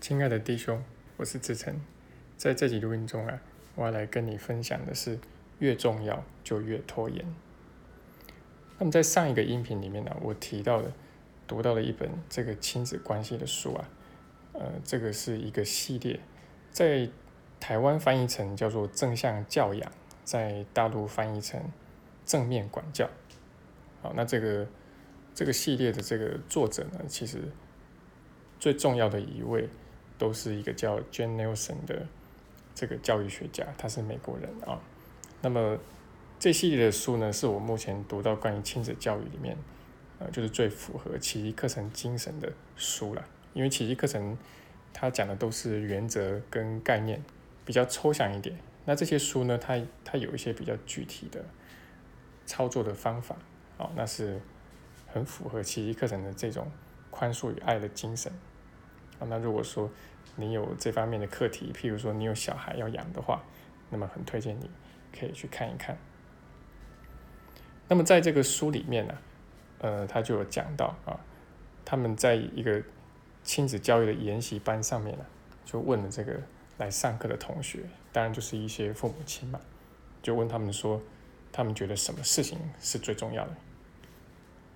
亲爱的弟兄，我是志成，在这集录音中啊，我要来跟你分享的是，越重要就越拖延。那么在上一个音频里面呢，我提到的读到了一本这个亲子关系的书啊，呃，这个是一个系列，在台湾翻译成叫做正向教养，在大陆翻译成正面管教。好，那这个这个系列的这个作者呢，其实最重要的一位。都是一个叫 Jane Nelson 的这个教育学家，他是美国人啊。那么这系列的书呢，是我目前读到关于亲子教育里面，呃，就是最符合奇迹课程精神的书了。因为奇迹课程它讲的都是原则跟概念，比较抽象一点。那这些书呢，它它有一些比较具体的操作的方法，啊，那是很符合奇迹课程的这种宽恕与爱的精神。啊，那如果说你有这方面的课题，譬如说你有小孩要养的话，那么很推荐你可以去看一看。那么在这个书里面呢，呃，他就有讲到啊，他们在一个亲子教育的研习班上面呢，就问了这个来上课的同学，当然就是一些父母亲嘛，就问他们说，他们觉得什么事情是最重要的？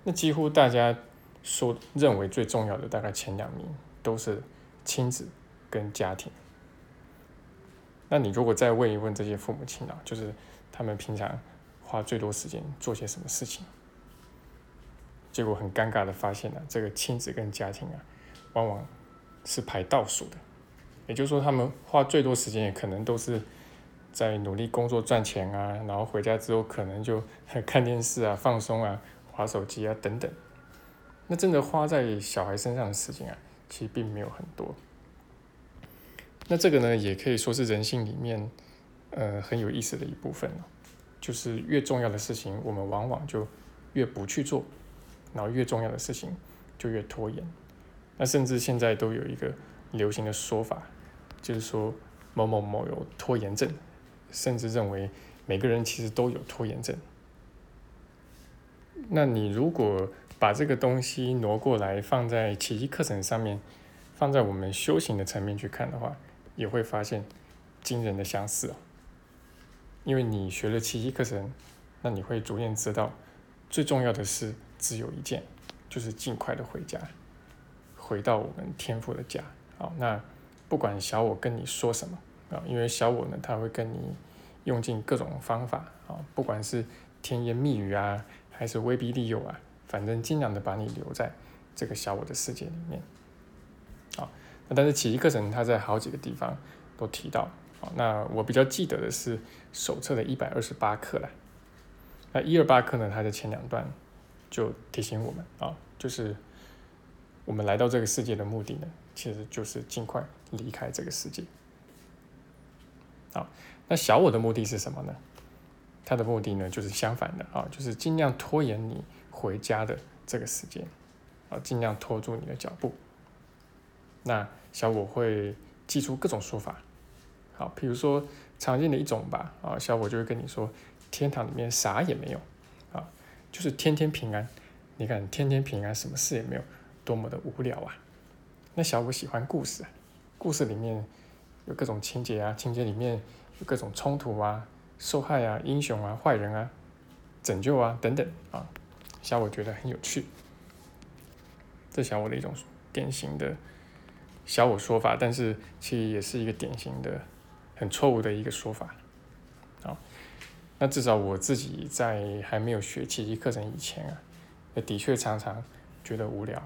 那几乎大家说认为最重要的大概前两名。都是亲子跟家庭。那你如果再问一问这些父母亲啊，就是他们平常花最多时间做些什么事情？结果很尴尬的发现呢，这个亲子跟家庭啊，往往是排倒数的。也就是说，他们花最多时间也可能都是在努力工作赚钱啊，然后回家之后可能就看电视啊、放松啊、划手机啊等等。那真的花在小孩身上的时间啊。其实并没有很多，那这个呢，也可以说是人性里面，呃，很有意思的一部分就是越重要的事情，我们往往就越不去做，然后越重要的事情就越拖延。那甚至现在都有一个流行的说法，就是说某某某有拖延症，甚至认为每个人其实都有拖延症。那你如果把这个东西挪过来放在奇迹课程上面，放在我们修行的层面去看的话，也会发现惊人的相似啊。因为你学了奇迹课程，那你会逐渐知道，最重要的是只有一件，就是尽快的回家，回到我们天赋的家。好，那不管小我跟你说什么啊，因为小我呢，他会跟你用尽各种方法啊，不管是甜言蜜语啊，还是威逼利诱啊。反正尽量的把你留在这个小我的世界里面，啊，那但是奇迹课程它在好几个地方都提到，啊，那我比较记得的是手册的一百二十八课了，那一二八课呢，它的前两段就提醒我们啊，就是我们来到这个世界的目的呢，其实就是尽快离开这个世界，好，那小我的目的是什么呢？它的目的呢，就是相反的啊，就是尽量拖延你。回家的这个时间，啊，尽量拖住你的脚步。那小我会记出各种说法，好，比如说常见的一种吧，啊，小我就会跟你说，天堂里面啥也没有，啊，就是天天平安。你看，天天平安，什么事也没有，多么的无聊啊！那小我喜欢故事，故事里面有各种情节啊，情节里面有各种冲突啊，受害啊，英雄啊，坏人啊，拯救啊，等等啊。小我觉得很有趣，这小我的一种典型的小我说法，但是其实也是一个典型的很错误的一个说法。好，那至少我自己在还没有学奇迹课程以前啊，也的确常常觉得无聊。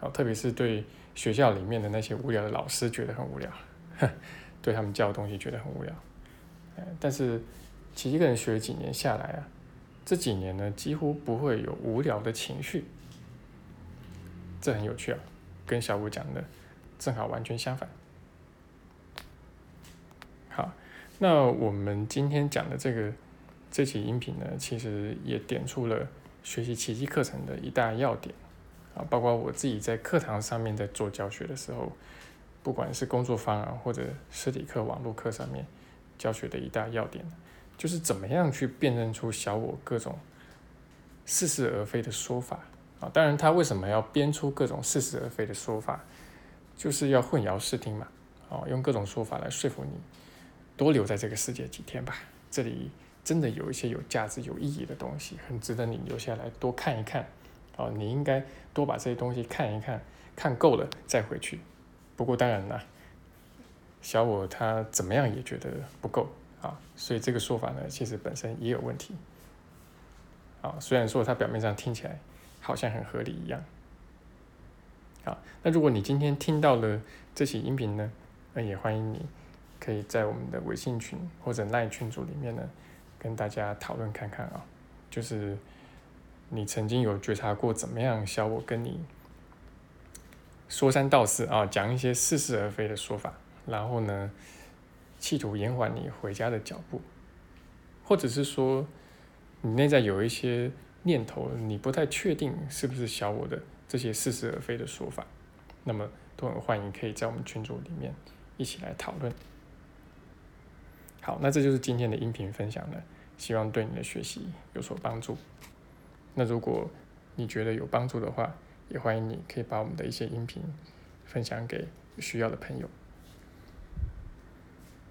好，特别是对学校里面的那些无聊的老师觉得很无聊，对他们教的东西觉得很无聊。但是奇迹课程学了几年下来啊。这几年呢，几乎不会有无聊的情绪，这很有趣啊，跟小吴讲的正好完全相反。好，那我们今天讲的这个这期音频呢，其实也点出了学习奇迹课程的一大要点啊，包括我自己在课堂上面在做教学的时候，不管是工作坊啊，或者实体课、网络课上面教学的一大要点。就是怎么样去辨认出小我各种似是而非的说法啊？当然，他为什么要编出各种似是而非的说法？就是要混淆视听嘛，哦，用各种说法来说服你多留在这个世界几天吧。这里真的有一些有价值、有意义的东西，很值得你留下来多看一看。哦，你应该多把这些东西看一看，看够了再回去。不过当然了，小我他怎么样也觉得不够啊，所以这个说法呢，其实本身也有问题。啊，虽然说它表面上听起来好像很合理一样。好，那如果你今天听到了这期音频呢，那也欢迎你可以在我们的微信群或者赖群组里面呢，跟大家讨论看看啊，就是你曾经有觉察过怎么样小我跟你说三道四啊，讲一些似是而非的说法，然后呢，企图延缓你回家的脚步，或者是说。你内在有一些念头，你不太确定是不是小我的这些似是而非的说法，那么都很欢迎可以在我们群组里面一起来讨论。好，那这就是今天的音频分享了，希望对你的学习有所帮助。那如果你觉得有帮助的话，也欢迎你可以把我们的一些音频分享给需要的朋友。